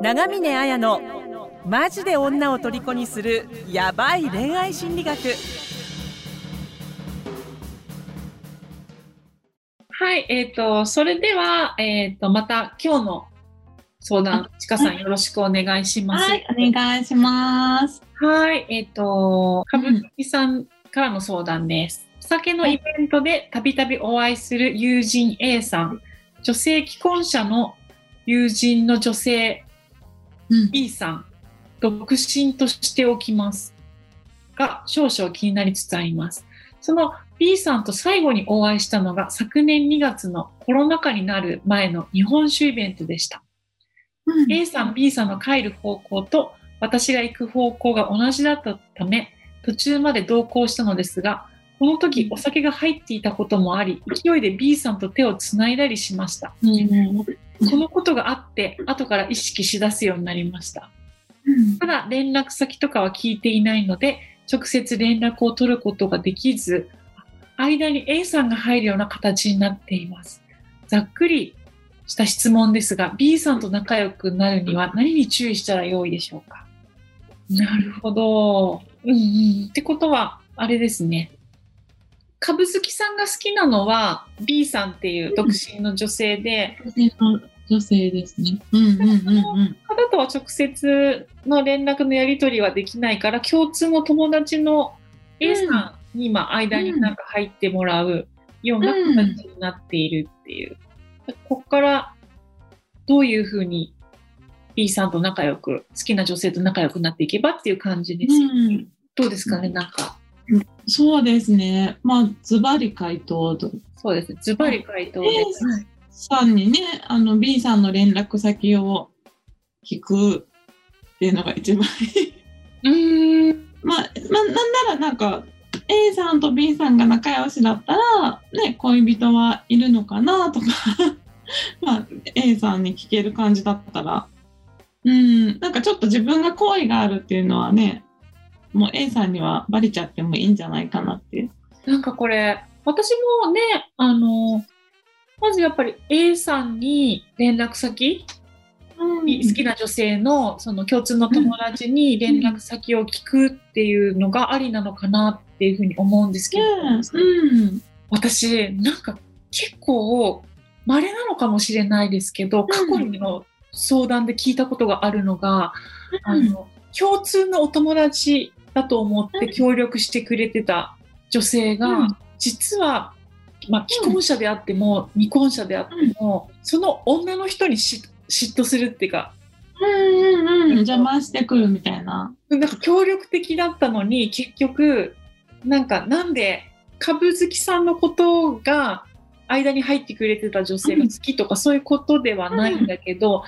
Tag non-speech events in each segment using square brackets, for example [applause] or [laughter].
長峰綾のマジで女を虜にするヤバい恋愛心理学はい、えっ、と、それでは、えっ、と、また今日の相談、ちかさんよろしくお願いします。はい、お願いします。はい、えっ、と、かぶきさんからの相談です。お酒のイベントでたびたびお会いする友人 A さん、女性既婚者の友人の女性うん、B さん、独身としておきます。が少々気になりつつあります。その B さんと最後にお会いしたのが昨年2月のコロナ禍になる前の日本酒イベントでした。うん、A さん、B さんの帰る方向と私が行く方向が同じだったため、途中まで同行したのですが、この時お酒が入っていたこともあり、勢いで B さんと手をつないだりしました。うん、このことがあって、後から意識しだすようになりました。ただ、連絡先とかは聞いていないので、直接連絡を取ることができず、間に A さんが入るような形になっています。ざっくりした質問ですが、B さんと仲良くなるには何に注意したらよいでしょうか？なるほど。うんうん。ってことは、あれですね。株好きさんが好きなのは B さんっていう独身の女性で、女性の女性ですね。うん、うん、うん、うん。方とは直接の連絡のやり取りはできないから共通の友達の A さんに今間になんか入ってもらうような形になっているっていう。ここからどういうふうに B さんと仲良く、好きな女性と仲良くなっていけばっていう感じです。うん、どうですかねなんか。そうですね。まあ、ズバリ回答と。そうですね。ズバリ回答でさんにね、あの B さんの連絡先を聞くっていうのが一番いい。うーん。まあ、まあ、なんならなんか A さんと B さんが仲良しだったら、ね、恋人はいるのかなとか、[laughs] まあ、A さんに聞ける感じだったら、うん、なんかちょっと自分が好意があるっていうのはね、もう A さんにはバレちゃってもいいんじゃないかなって。なんかこれ、私もね、あの、まずやっぱり A さんに連絡先、好きな女性のその共通の友達に連絡先を聞くっていうのがありなのかなっていうふうに思うんですけど、うん、私、なんか結構稀なのかもしれないですけど、過去の相談で聞いたことがあるのが、あの、共通のお友達だと思って協力してくれてた女性が、うん。実は、まあ、既婚者であっても、未婚者であっても、その女の人にし嫉妬するっていうか、うんうんうん、邪魔してくるみたいな。なんか協力的だったのに、結局、なんかなんで株好きさんのことが間に入ってくれてた女性が好きとかそういうことではないんだけど、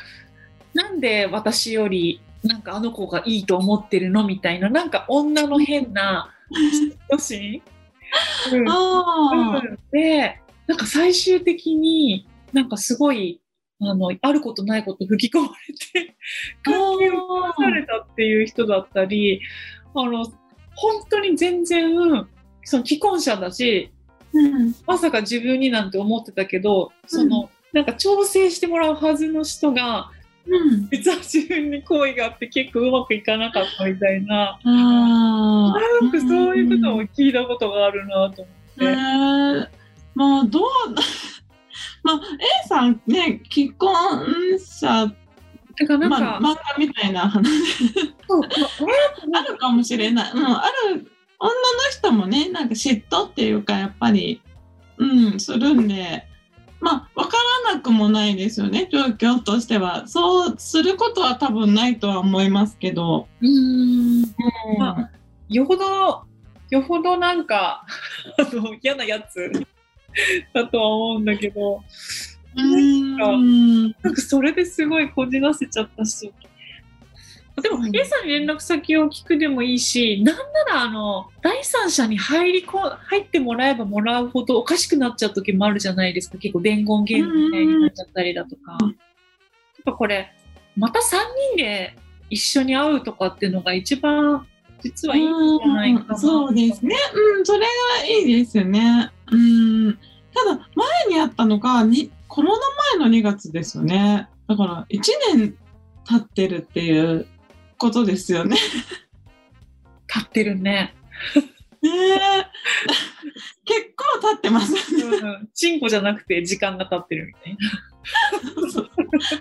なんで私よりなんかあの子がいいと思ってるのみたいな、なんか女の変な嫉妬心、うん。あうん。で、なんか最終的になんかすごい、あの、あることないこと吹き込まれて、関係を壊されたっていう人だったり、あの、本当に全然、その既婚者だし、うん、まさか自分になんて思ってたけど、その、なんか調整してもらうはずの人が、うん。実は自分に好意があって結構うまくいかなかったみたいな、あんかそういうことも聞いたことがあるなと思って。へー。まあどうまあ A さんね既婚者てかなんか、まあ、漫画みたいな話。あるかもしれない、うん、ある女の人もねなんか嫉妬っていうかやっぱりうんするんでくもないですよね。状況としては。そうすることは多分ないとは思いますけど、うーん。うん。まあよほど、よほどなんか、[laughs] あの、嫌なやつ [laughs] だとは思うんだけど、うん。なんかそれですごいこじらせちゃったし。でも、うん A さんに連絡先を聞くでもいいし、なんなら、あの、第三者に入りこ、入ってもらえばもらうほどおかしくなっちゃう時もあるじゃないですか。結構伝言ゲームみたいになっちゃったりだとか。うんやっぱこれ、また3人で一緒に会うとかっていうのが一番、実はいいんじゃないかな。うんそうですね。うん、それがいいですよね。うん。ただ、前にあったのが、にコロナ前の2月ですよね。だから、1年経ってるっていうことですよね。立ってるね。ねえ結構経ってますね。うん。チンコじゃなくて時間が経ってるみたいな。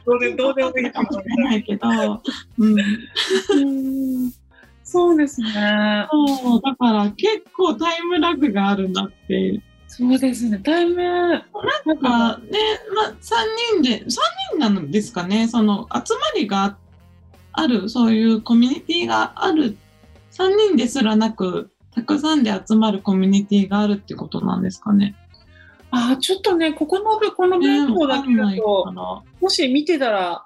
どうでどうでもいいかもしれないけど、うん、うんそうですね。そうだから結構タイムラグがあるなってそうですね。タイム、なんかね、まあ、3人で、3人なんですかね、その集まりがある、そういうコミュニティがある、3人ですらなく、たくさんで集まるコミュニティがあるってことなんですかね。あーちょっとね、ここの部、この文法だけだねと、わかんないかもし見てたら、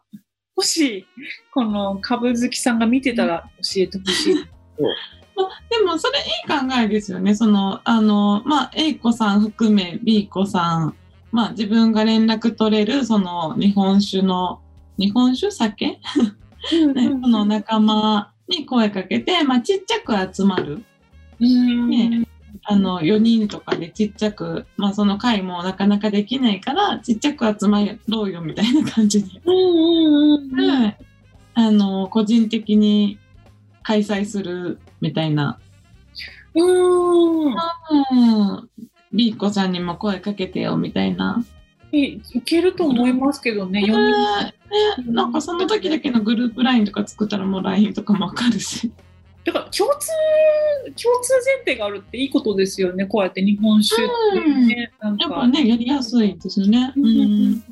もし、この株好きさんが見てたら教えてほしい。でもそれいい考えですよね。その、あの、まあ、A 子さん含め B 子さん、まあ自分が連絡取れる、その日本酒の、日本酒酒？ね、その仲間に声かけて、まあちっちゃく集まる。うんねあの、4人とかでちっちゃく、まあその会もなかなかできないから、ちっちゃく集まろうよみたいな感じで。あの、個人的に開催するみたいな。うんうん。B 子さんにも声かけてよみたいな。いいけると思いますけどね、4人。ね [laughs] なんかその時だけのグループ LINE とか作ったらもう LINE とかもわかるし。だから共通、共通前提があるっていいことですよね、こうやって日本酒ってね。なんかやっぱね、やりやすいですよね。うん。うん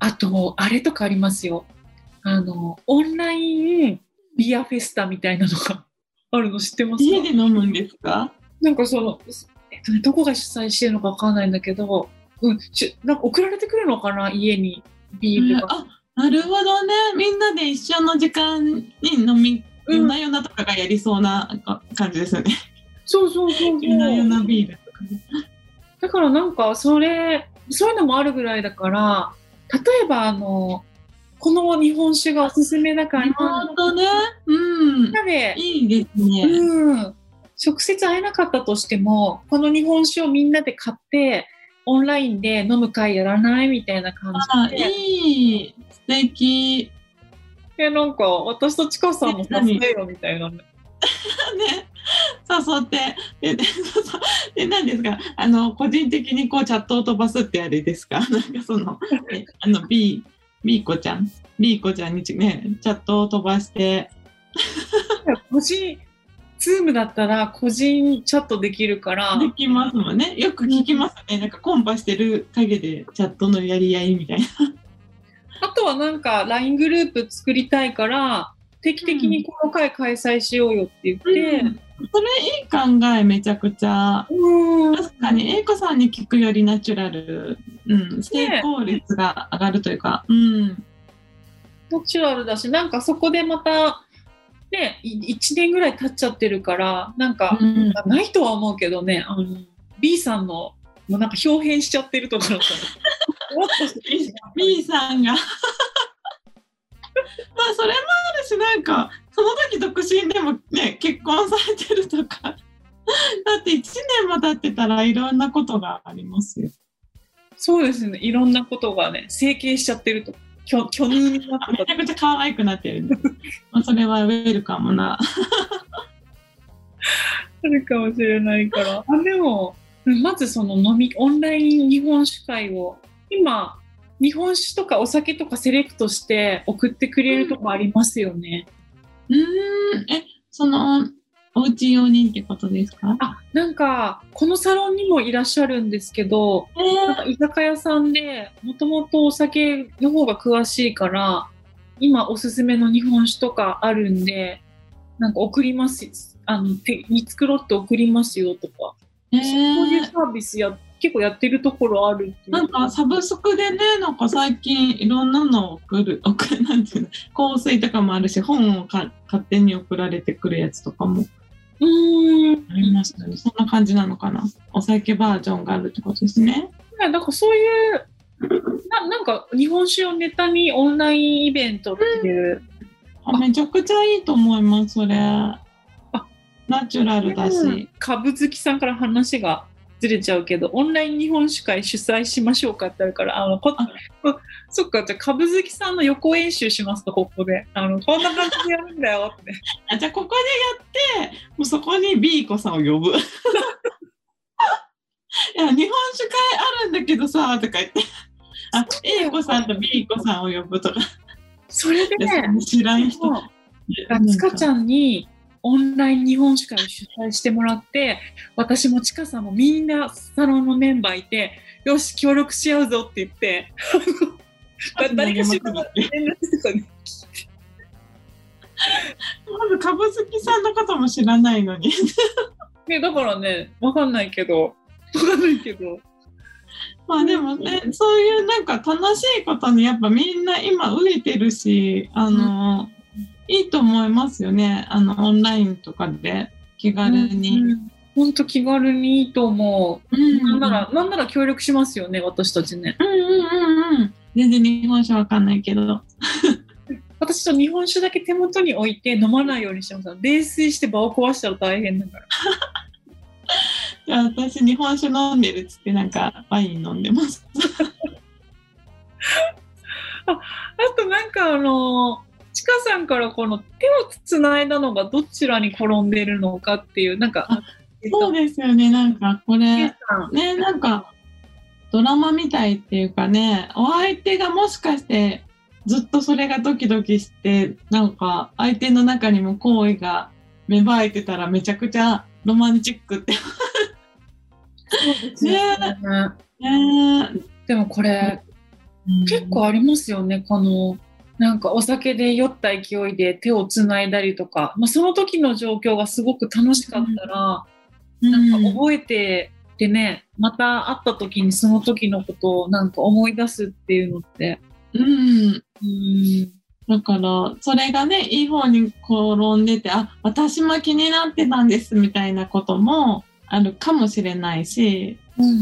あと、あれとかありますよ。あの、オンラインビアフェスタみたいなのがあるの知ってますか？家で飲むんですか？なんかその、えっとね、どこが主催してるのかわかんないんだけど、うん、しなんか送られてくるのかな？家にビールが。あ、なるほどね。みんなで一緒の時間に飲み、うん夜な夜なとかがやりそうなか感じですよね。そうそうそう夜な夜そう。なビールとかね。だからなんか、それ、そういうのもあるぐらいだから、例えばあの、この日本酒がおすすめだから、み本当ね。うんん。なで、いいですね。うん、直接会えなかったとしても、この日本酒をみんなで買って、オンラインで飲む会やらないみたいな感あ、じで。いい。素敵。え、なんか、私とちかさんもさせてよみたいなね。[laughs] ね、誘って、で、でで、何ですか、あの、個人的にこうチャットを飛ばすってあれですか？[laughs] なんかその、えあの、B、B 子ちゃん、B 子ちゃんにちね、チャットを飛ばして、個人、ズームだったら個人チャットできるから、できますもんね。よく聞きますね。なんかコンパしてる陰でチャットのやり合いみたいな。あとはなんか LINE グループ作りたいから、定期的にこの会開催しようよって言って、うんそれいい考え、めちゃくちゃ。うん確かに、英子さんに聞くよりナチュラル、うん、成功率が上がるというか、うん。ナチュラルだし、なんかそこでまた、ね、1年ぐらい経っちゃってるから、なんか、うん。ないとは思うけどね、あの B さんの、もうなんか表変しちゃってるとかだったら、もっとして B, さんが。[laughs] まあそれもあるしなんかその時独身でもね結婚されてるとか。だって1年も経ってたらいろんなことがありますよ。そうですね、いろんなことがね、整形しちゃってると、巨巨乳になってためちゃくちゃ可愛くなってるんでまあそれはウェルカムな。[laughs] あるかもしれないから。あでも、まずその飲み、オンライン日本酒会を、今、日本酒とかお酒とかセレクトして送ってくれるとこありますよね。うーんえそのおうち用にってことですか？あ、なんか、このサロンにもいらっしゃるんですけど、なんかえ居酒屋さんで、もともとお酒の方が詳しいから、今おすすめの日本酒とかあるんで、なんか送ります、あの、手に繕って送りますよとか、えそういうサービスや、結構やってるところあるなんかサブスクでね、なんか最近いろんなのを送る、送る、なんていうの、香水とかもあるし、本をか勝手に送られてくるやつとかもうーん。ありましたね。そんな感じなのかな。お酒バージョンがあるってことですね。ねだからそういう、ななんか日本酒をネタにオンラインイベントっていう、あめちゃくちゃいいと思います、それ。ナチュラルだし。株好きさんから話がずれちゃうけど、オンライン日本酒会主催しましょうかってあるから、あの、こあそっか、じゃあ、株好きさんの予行演習しますと、ここで。あの、こんな感じでやるんだよって。[laughs] あじゃあここでやってもうそこに B 子さんを呼ぶ。[laughs] いや日本酒会あるんだけどさとか言って [laughs] あ A 子さんと B 子さんを呼ぶとかそれで知らん人もうつかちゃんにオンライン日本酒会を主催してもらって、私もちかさんもみんなサロンのメンバーいて、よし、協力し合うぞって言って、[laughs] 誰かしら連絡とかね。まず株好きさんのことも知らないのに。ね、だからね、わかんないけど、わかんないけど、まあでもねそういうなんか楽しいことにやっぱみんな今飢えてるしあの、いいと思いますよねあのオンラインとかで気軽に。本当気軽にいいと思う。うんなんなら、なんなら協力しますよね、私たちね。うんうんうんうん。全然日本酒わかんないけど。[laughs] 私と日本酒だけ手元に置いて飲まないようにしてます。冷水して場を壊したら大変だから。じゃあ私日本酒飲んでるっつってなんかワイン飲んでます。[laughs] あとなんかあの、ちかさんからこの手をつないだのがどちらに転んでるのかっていう、なんか、あそうですよね。なんかこれ、ね、なんかドラマみたいっていうかね、お相手がもしかしてずっとそれがドキドキして、なんか相手の中にも好意が芽生えてたらめちゃくちゃロマンチックって。ね。ね。でもこれ、結構ありますよね、この、なんかお酒で酔った勢いで手をつないだりとか、まあ、その時の状況がすごく楽しかったら、なんか覚えててね、また会った時にその時のことをなんか思い出すっていうのって、うん。うん、だから、それがね、いい方に転んでて、あ、私も気になってたんですみたいなこともあるかもしれないし、うんうんう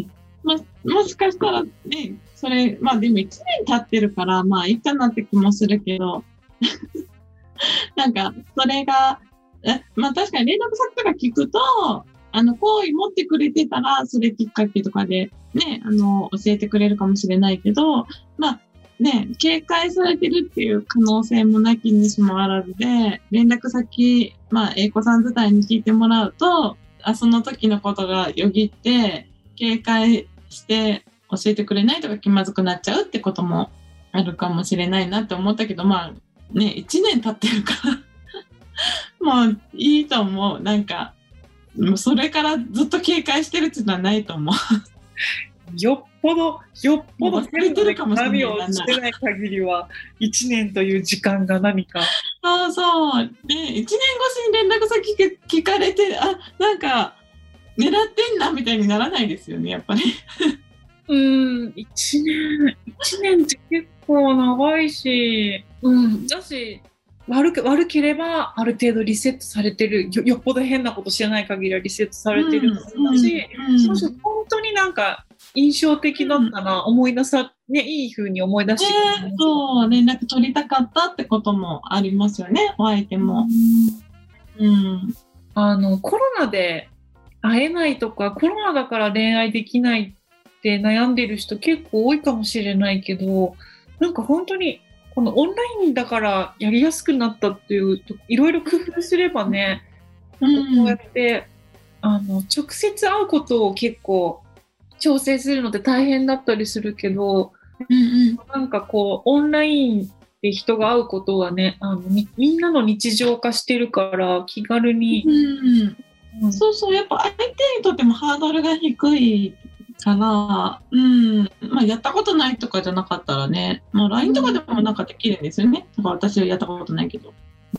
ん。ま、もしかしたらね、それ、まあでも1年経ってるから、まあいいかなって気もするけど、[laughs] なんか、それが、まあ確かに連絡先とか聞くと、あの、好意持ってくれてたら、それきっかけとかで、ね、あの、教えてくれるかもしれないけど、まあ、ね、警戒されてるっていう可能性もなきにしもあらずで、連絡先、まあ、英子さん自体に聞いてもらうと、あその時のことがよぎって、警戒して教えてくれないとか気まずくなっちゃうってこともあるかもしれないなって思ったけど、まあ、ね、1年経ってるから、[laughs] もういいと思う。なんか、もうそれからずっと警戒してるっていうのはないと思う。よっぽど、よっぽど忘れてるかもしれない何をしてない限りは、1年という時間が何か。そうそう。で、1年越しに連絡先聞聞かれて、あ、なんか、狙ってんなみたいにならないですよね、やっぱり。うん、1年、一年って結構長いし、うん、だし、悪く悪ければある程度リセットされてるよよっぽど変なことしてない限りはリセットされてるはずだし、うんもし本当になんか印象的だったら思い出さ、ね、いい風に思い出してねそう、連絡取りたかったってこともありますよね、お相手も。うん。あのコロナで会えないとかコロナだから恋愛できないって悩んでる人結構多いかもしれないけどなんか本当にこのオンラインだからやりやすくなったっていうといろいろ工夫すればねなん。かこうやって、あの直接会うことを結構調整するのって大変だったりするけどうんうん。なんかこうオンラインで人が会うことはねあのみみんなの日常化してるから気軽に、うん。うん。そうそう、やっぱ相手にとってもハードルが低いから、うん、まあやったことないとかじゃなかったらね、まあ LINE とかでもなんかできるんですよね。だから私はやったことないけど、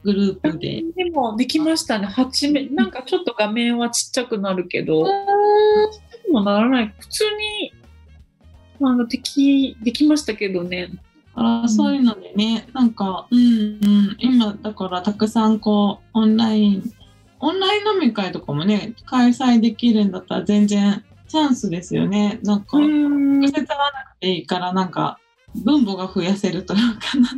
グループで。でもできましたね。はちめ、なんかちょっと画面はちっちゃくなるけど、でもならない。普通に、あの、でき、できましたけどね。あそういうのでね、なんか、うんうん、今だからたくさんこう、オンライン、オンライン飲み会とかもね、開催できるんだったら全然チャンスですよね。なんか、直ん接会わなくていいから、なんか、分母が増やせるというかな。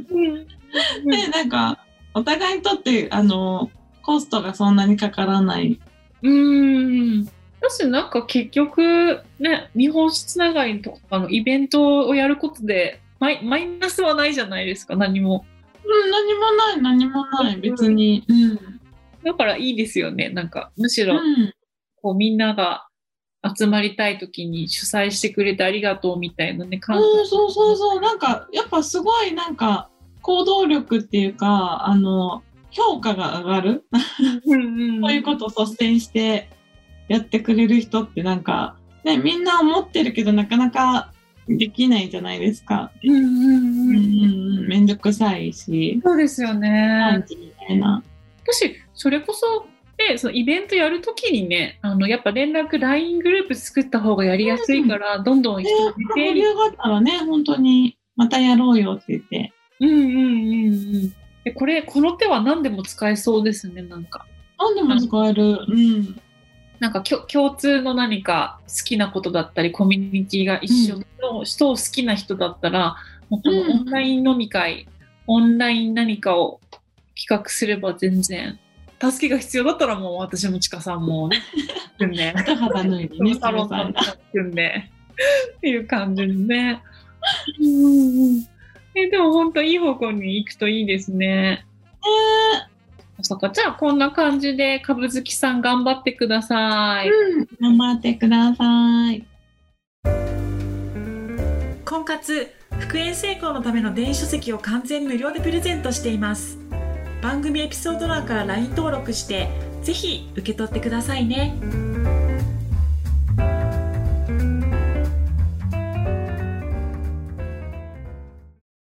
で、なんか、お互いにとって、あの、コストがそんなにかからない。うん。だ私なんか結局ね、日本酒つながりとかのイベントをやることでマイマイナスはないじゃないですか、何も。うん、何もない、何もない、別に。うん。だからいいですよね。なんか、むしろ、うん。こうみんなが集まりたい時に主催してくれてありがとうみたいなね、感うん、そうそうそう。なんか、やっぱすごいなんか、行動力っていうか、あの、評価が上がる。[laughs] うんうんこういうことを率先してやってくれる人ってなんか、ね、みんな思ってるけどなかなかできないじゃないですか。うんうんうんうん。うんうん。めんどくさいし、そうですよ感ね。じみたいな。私、それこそ、ね、そのイベントやるときにね、あの、やっぱ連絡 LINE グループ作った方がやりやすいから、どんどんね人が出て、盛り上がったらね、本当にまたやろうよって言って。うんうんうんうん。でこれ、この手は何でも使えそうですね、なんか。何でも使える。うん。なんかきょ共通の何か好きなことだったり、コミュニティが一緒の人を好きな人だったら、もうこのうんオンライン飲み会、オンライン何かを企画すれば全然、助けが必要だったらもう私もちかさんもね、組んで、一肌脱いでね、サロンさんが。組んで、っていう感じでね。うんえでも本当いい方向に行くといいですね。そっか、じゃあこんな感じで、株好きさん頑張ってください。うん。頑張ってください。婚活復縁成功のための電子書籍を完全無料でプレゼントしています番組エピソード欄から LINE 登録してぜひ受け取ってくださいね。